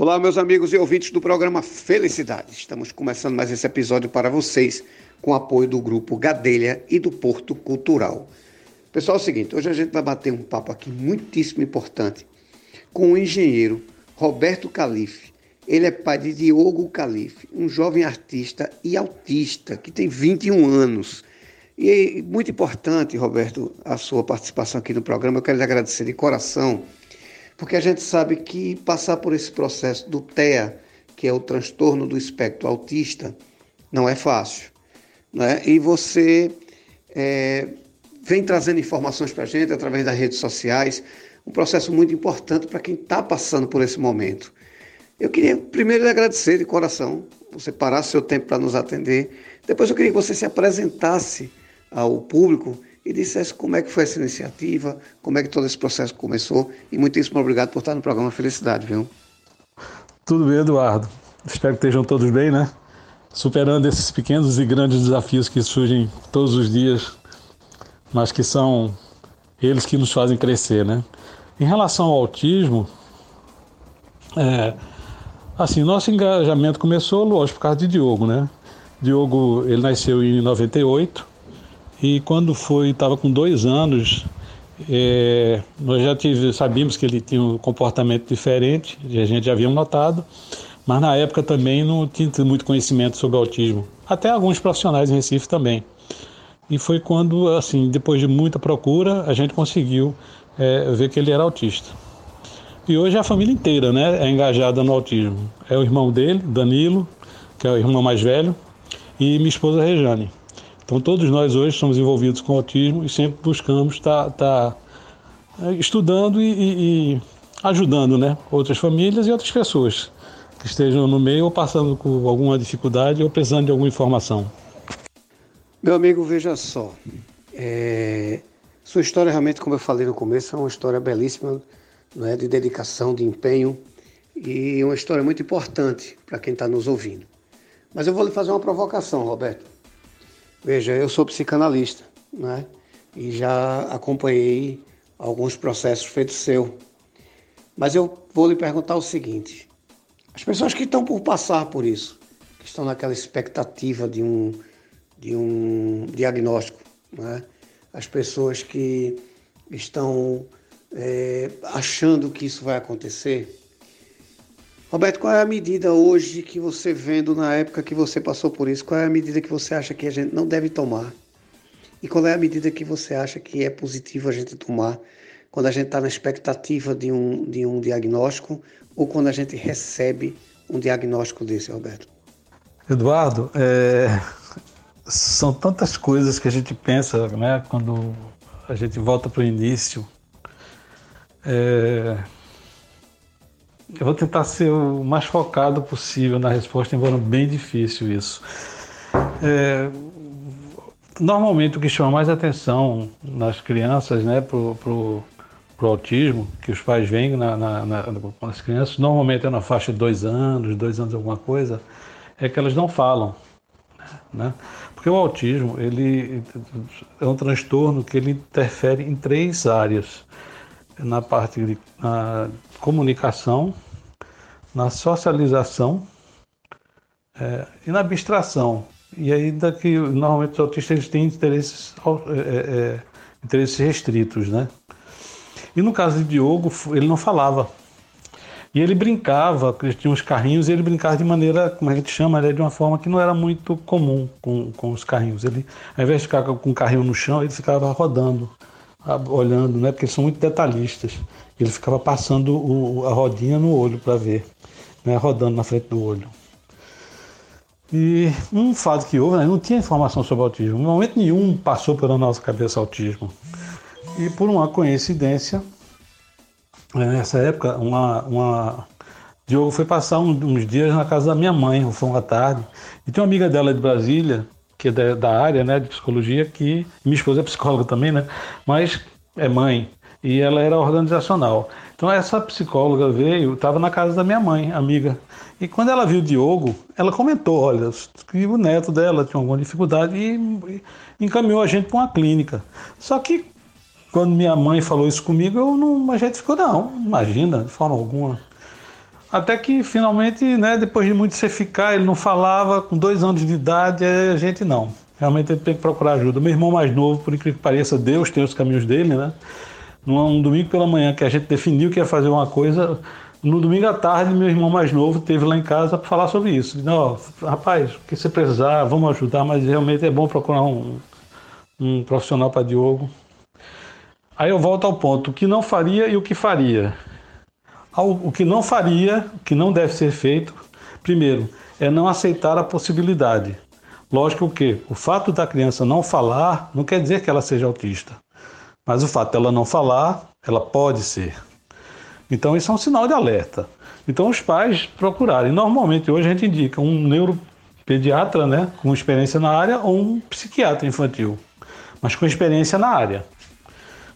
Olá, meus amigos e ouvintes do programa Felicidade. Estamos começando mais esse episódio para vocês com apoio do grupo Gadelha e do Porto Cultural. Pessoal, é o seguinte, hoje a gente vai bater um papo aqui muitíssimo importante com o engenheiro Roberto Calife. Ele é pai de Diogo Calife, um jovem artista e autista que tem 21 anos. E muito importante, Roberto, a sua participação aqui no programa. Eu quero lhe agradecer de coração porque a gente sabe que passar por esse processo do TEA, que é o transtorno do espectro autista, não é fácil. Né? E você é, vem trazendo informações para a gente através das redes sociais, um processo muito importante para quem está passando por esse momento. Eu queria primeiro lhe agradecer de coração, você parar seu tempo para nos atender. Depois eu queria que você se apresentasse ao público e dissesse como é que foi essa iniciativa, como é que todo esse processo começou. E muitíssimo obrigado por estar no programa Felicidade, viu? Tudo bem, Eduardo. Espero que estejam todos bem, né? Superando esses pequenos e grandes desafios que surgem todos os dias, mas que são eles que nos fazem crescer, né? Em relação ao autismo, é, assim, nosso engajamento começou, lógico, por causa de Diogo, né? Diogo, ele nasceu em 98, e quando foi, estava com dois anos, é, nós já tive, sabíamos que ele tinha um comportamento diferente, a gente já havia notado, mas na época também não tinha muito conhecimento sobre autismo. Até alguns profissionais em Recife também. E foi quando, assim, depois de muita procura, a gente conseguiu é, ver que ele era autista. E hoje a família inteira né, é engajada no autismo. É o irmão dele, Danilo, que é o irmão mais velho, e minha esposa Rejane. Então, todos nós hoje somos envolvidos com autismo e sempre buscamos estar tá, tá é, estudando e, e, e, ajudando né, outras famílias e outras pessoas que estejam no meio ou passando por alguma dificuldade ou precisando de alguma informação. Meu amigo, veja só. É... Sua história, realmente, como eu falei no começo, é uma história belíssima, né, de dedicação, de empenho e uma história muito importante para quem está nos ouvindo. Mas eu vou lhe fazer uma provocação, Roberto. Veja, eu sou psicanalista, né? E já acompanhei alguns processos feitos seu. Mas eu vou lhe perguntar o seguinte: as pessoas que estão por passar por isso, que estão naquela expectativa de um, de um diagnóstico, né? as pessoas que estão é, achando que isso vai acontecer, Roberto, qual é a medida hoje que você vendo na época que você passou por isso? Qual é a medida que você acha que a gente não deve tomar? E qual é a medida que você acha que é positivo a gente tomar quando a gente está na expectativa de um, de um diagnóstico ou quando a gente recebe um diagnóstico desse, Roberto? Eduardo, é... são tantas coisas que a gente pensa, né, quando a gente volta para o início. É eu vou tentar ser o mais focado possível na resposta, embora bem difícil isso. É, normalmente o que chama mais atenção nas crianças, né, pro, pro, pro autismo, que os pais veem na, na, na, nas crianças, normalmente é na faixa de dois anos, dois anos alguma coisa, é que elas não falam, né? Porque o autismo, ele é um transtorno que ele interfere em três áreas na parte de na comunicação, na socialização é, e na abstração. E ainda que normalmente os autistas eles têm interesses, é, é, é, interesses restritos, né? E no caso de Diogo, ele não falava. E ele brincava, ele tinha uns carrinhos e ele brincava de maneira, como a gente chama, né, de uma forma que não era muito comum com, com os carrinhos. Ele, ao invés de ficar com o carrinho no chão, ele ficava rodando olhando, né? Porque eles são muito detalhistas. Ele ficava passando o, a rodinha no olho para ver, né? Rodando na frente do olho. E um fato que houve, né? não tinha informação sobre autismo. Em momento nenhum passou pela nossa cabeça autismo. E por uma coincidência, né, nessa época, uma, uma... Diogo foi passar uns dias na casa da minha mãe, foi uma tarde, e tem uma amiga dela de Brasília, que é da, da área né, de psicologia, que minha esposa é psicóloga também, né? Mas é mãe e ela era organizacional. Então essa psicóloga veio, estava na casa da minha mãe, amiga. E quando ela viu o Diogo, ela comentou, olha, que o neto dela tinha alguma dificuldade e, encaminhou a gente para uma clínica. Só que quando minha mãe falou isso comigo, eu não, a gente ficou, não, imagina, de forma alguma. Até que finalmente, né, depois de muito você ficar, ele não falava, com dois anos de idade, a gente não. Realmente ele tem que procurar ajuda. Meu irmão mais novo, por incrível que pareça, Deus tem os caminhos dele, né? Num domingo pela manhã que a gente definiu que ia fazer uma coisa, no domingo à tarde, meu irmão mais novo teve lá em casa para falar sobre isso. Disse, oh, rapaz, o que você precisar, vamos ajudar, mas realmente é bom procurar um, um profissional para Diogo. Aí eu volto ao ponto: o que não faria e o que faria. O que não faria, o que não deve ser feito, primeiro, é não aceitar a possibilidade. Lógico que o fato da criança não falar não quer dizer que ela seja autista. Mas o fato dela não falar, ela pode ser. Então isso é um sinal de alerta. Então os pais procurarem. Normalmente hoje a gente indica um neuropediatra, né, com experiência na área, ou um psiquiatra infantil, mas com experiência na área.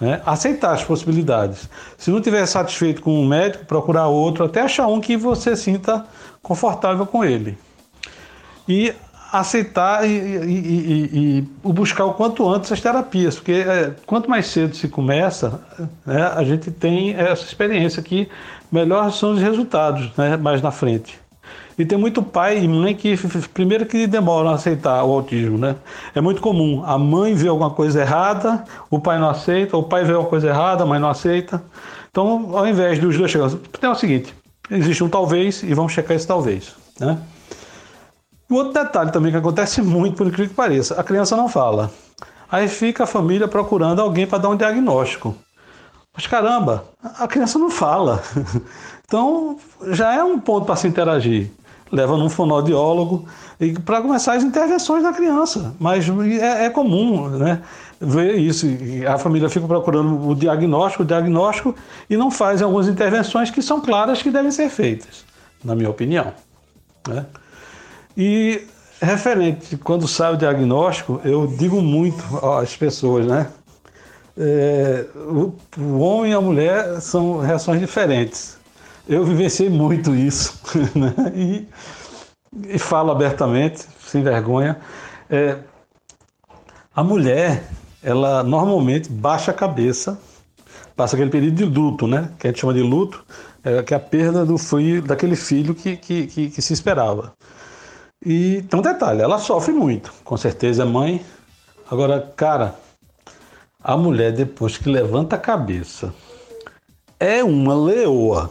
Né? Aceitar as possibilidades. Se não estiver satisfeito com um médico, procurar outro, até achar um que você sinta confortável com ele. E aceitar e, e, e, e, buscar o quanto antes as terapias, porque é, quanto mais cedo se começa, né, a gente tem essa experiência que melhores são os resultados né, mais na frente. E tem muito pai e mãe que, primeiro, que demoram a aceitar o autismo, né? É muito comum. A mãe vê alguma coisa errada, o pai não aceita, o pai vê alguma coisa errada, a mãe não aceita. Então, ao invés dos dois chegarem, tem o seguinte: existe um talvez e vamos checar esse talvez, né? O outro detalhe também que acontece muito, por incrível que pareça, a criança não fala. Aí fica a família procurando alguém para dar um diagnóstico. Mas caramba, a criança não fala. Então já é um ponto para se interagir. Leva num fonoaudiólogo e para começar as intervenções da criança. Mas é, é comum, né? Ver isso. A família fica procurando o diagnóstico, o diagnóstico e não faz algumas intervenções que são claras que devem ser feitas, na minha opinião. Né? E referente, quando sai o diagnóstico, eu digo muito às pessoas, né? É, o, o, homem e a mulher são reações diferentes. Eu vivenciei muito isso, né? E, e falo abertamente, sem vergonha. É, a mulher, ela normalmente baixa a cabeça, passa aquele período de luto, né? Que a gente chama de luto, é, que é a perda do filho, daquele filho que, que, que, que se esperava. E tem um detalhe, ela sofre muito, com certeza é mãe. Agora, cara, a mulher depois que levanta a cabeça é uma leoa.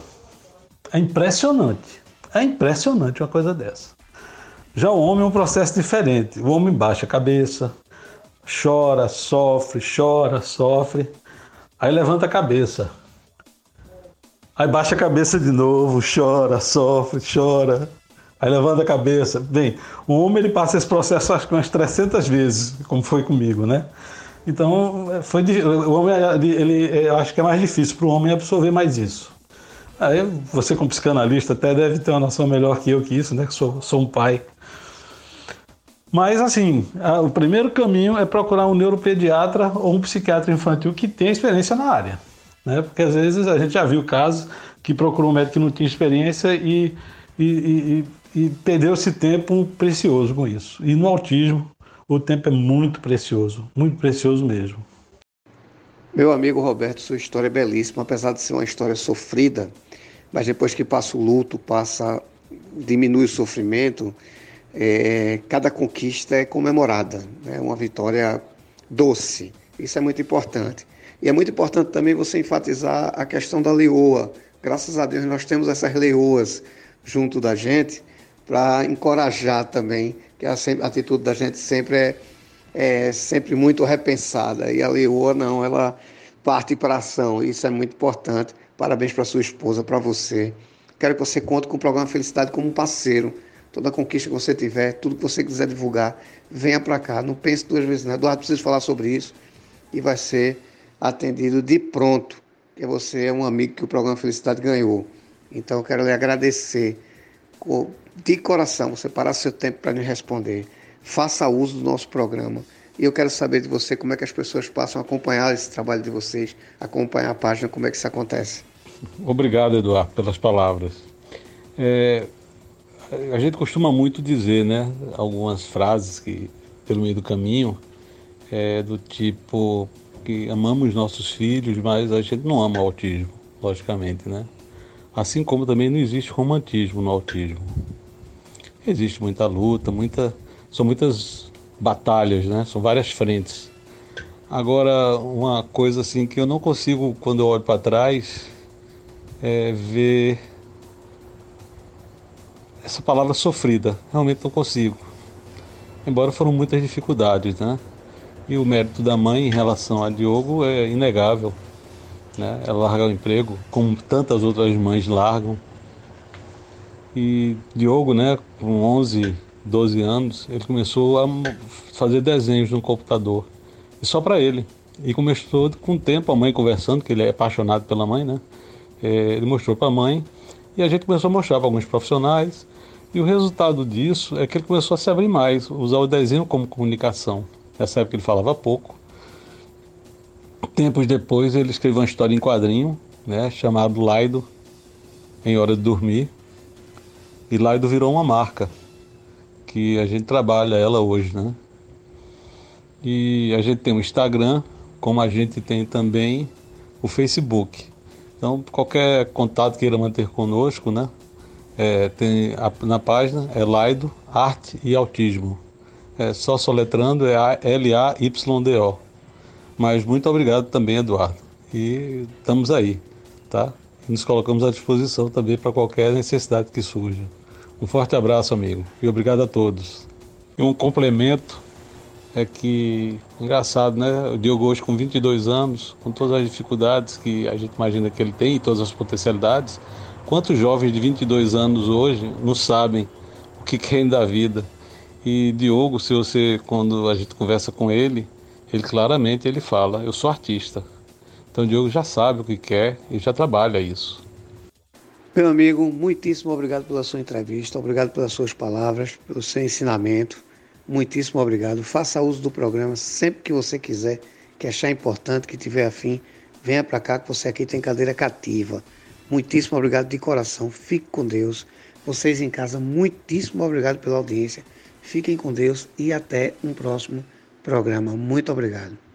É impressionante. É impressionante uma coisa dessa. Já o homem é um processo diferente. O homem baixa a cabeça, chora, sofre, chora, sofre. Aí levanta a cabeça. Aí baixa a cabeça de novo, chora, sofre, chora. Aí levanta a cabeça. Bem, o homem ele passa esse processo acho que umas 300 vezes, como foi comigo, né? Então, foi, o homem, ele, eu acho que é mais difícil para o homem absorver mais isso. Aí você, como psicanalista, até deve ter uma noção melhor que eu que isso, né? Que sou, sou um pai. Mas, assim, a, o primeiro caminho é procurar um neuropediatra ou um psiquiatra infantil que tenha experiência na área. Né? Porque, às vezes, a gente já viu casos que procurou um médico que não tinha experiência e, e, e e perdeu-se tempo precioso com isso. E no autismo, o tempo é muito precioso, muito precioso mesmo. Meu amigo Roberto, sua história é belíssima, apesar de ser uma história sofrida, mas depois que passa o luto, passa, diminui o sofrimento, é, cada conquista é comemorada, é né? uma vitória doce. Isso é muito importante. E é muito importante também você enfatizar a questão da leoa. Graças a Deus nós temos essas leoas junto da gente para encorajar também, que a, a, atitude da gente sempre é, é sempre muito repensada. E a Leoa não, ela parte para a ação. Isso é muito importante. Parabéns para sua esposa, para você. Quero que você conte com o programa Felicidade como parceiro. Toda conquista que você tiver, tudo que você quiser divulgar, venha para cá. Não pense duas vezes, não. Eduardo precisa falar sobre isso e vai ser atendido de pronto, porque você é um amigo que o programa Felicidade ganhou. Então, eu quero lhe agradecer de coração, você parar seu tempo para me responder. Faça uso do nosso programa. E eu quero saber de você como é que as pessoas passam a acompanhar esse trabalho de vocês, acompanhar a página, como é que isso acontece. Obrigado, Eduardo, pelas palavras. É, a gente costuma muito dizer, né, algumas frases que pelo meio do caminho, é, do tipo que amamos nossos filhos, mas a gente não ama o autismo, logicamente, né? Assim como também não existe romantismo no autismo. Existe muita luta, muita, são muitas batalhas, né? São várias frentes. Agora, uma coisa assim que eu não consigo, quando eu olho para trás, é ver essa palavra sofrida. Realmente não consigo. Embora foram muitas dificuldades, né? E o mérito da mãe em relação a Diogo é inegável. Né? Ela larga o emprego, como tantas outras mães largam. E Diogo, né, com 11, 12 anos, ele começou a fazer desenhos no computador. E só para ele. E começou com o tempo a mãe conversando, que ele é apaixonado pela mãe, né? É, ele mostrou para a mãe e a gente começou a mostrar para alguns profissionais. E o resultado disso é que ele começou a se abrir mais, usar o desenho como comunicação. Nessa época ele falava pouco. Tempos depois ele escreveu uma história em quadrinho, né, chamado Laido, em Hora de Dormir. E Laido virou uma marca, que a gente trabalha ela hoje, né? E a gente tem o Instagram, como a gente tem também o Facebook. Então, qualquer contato queira manter conosco, né? É, tem a, na página é Laido Arte e Autismo. É só soletrando é L-A-Y-D-O. Mas muito obrigado também, Eduardo. E estamos aí, tá? Nos colocamos à disposição também para qualquer necessidade que surja. Um forte abraço, amigo, e obrigado a todos. E um complemento é que, engraçado, né? O Diogo hoje com 22 anos, com todas as dificuldades que a gente imagina que ele tem e todas as potencialidades, quantos jovens de 22 anos hoje não sabem o que querem da vida? E Diogo, se você, quando a gente conversa com ele, ele claramente ele fala, eu sou artista. Então Diogo já sabe o que quer e já trabalha isso. Meu amigo, muitíssimo obrigado pela sua entrevista, obrigado pelas suas palavras, pelo seu ensinamento. Muitíssimo obrigado. Faça uso do programa sempre que você quiser, que achar importante, que tiver afim, venha para cá que você aqui tem cadeira cativa. Muitíssimo obrigado de coração. Fique com Deus. Vocês em casa, muitíssimo obrigado pela audiência. Fiquem com Deus e até um próximo programa. Muito obrigado.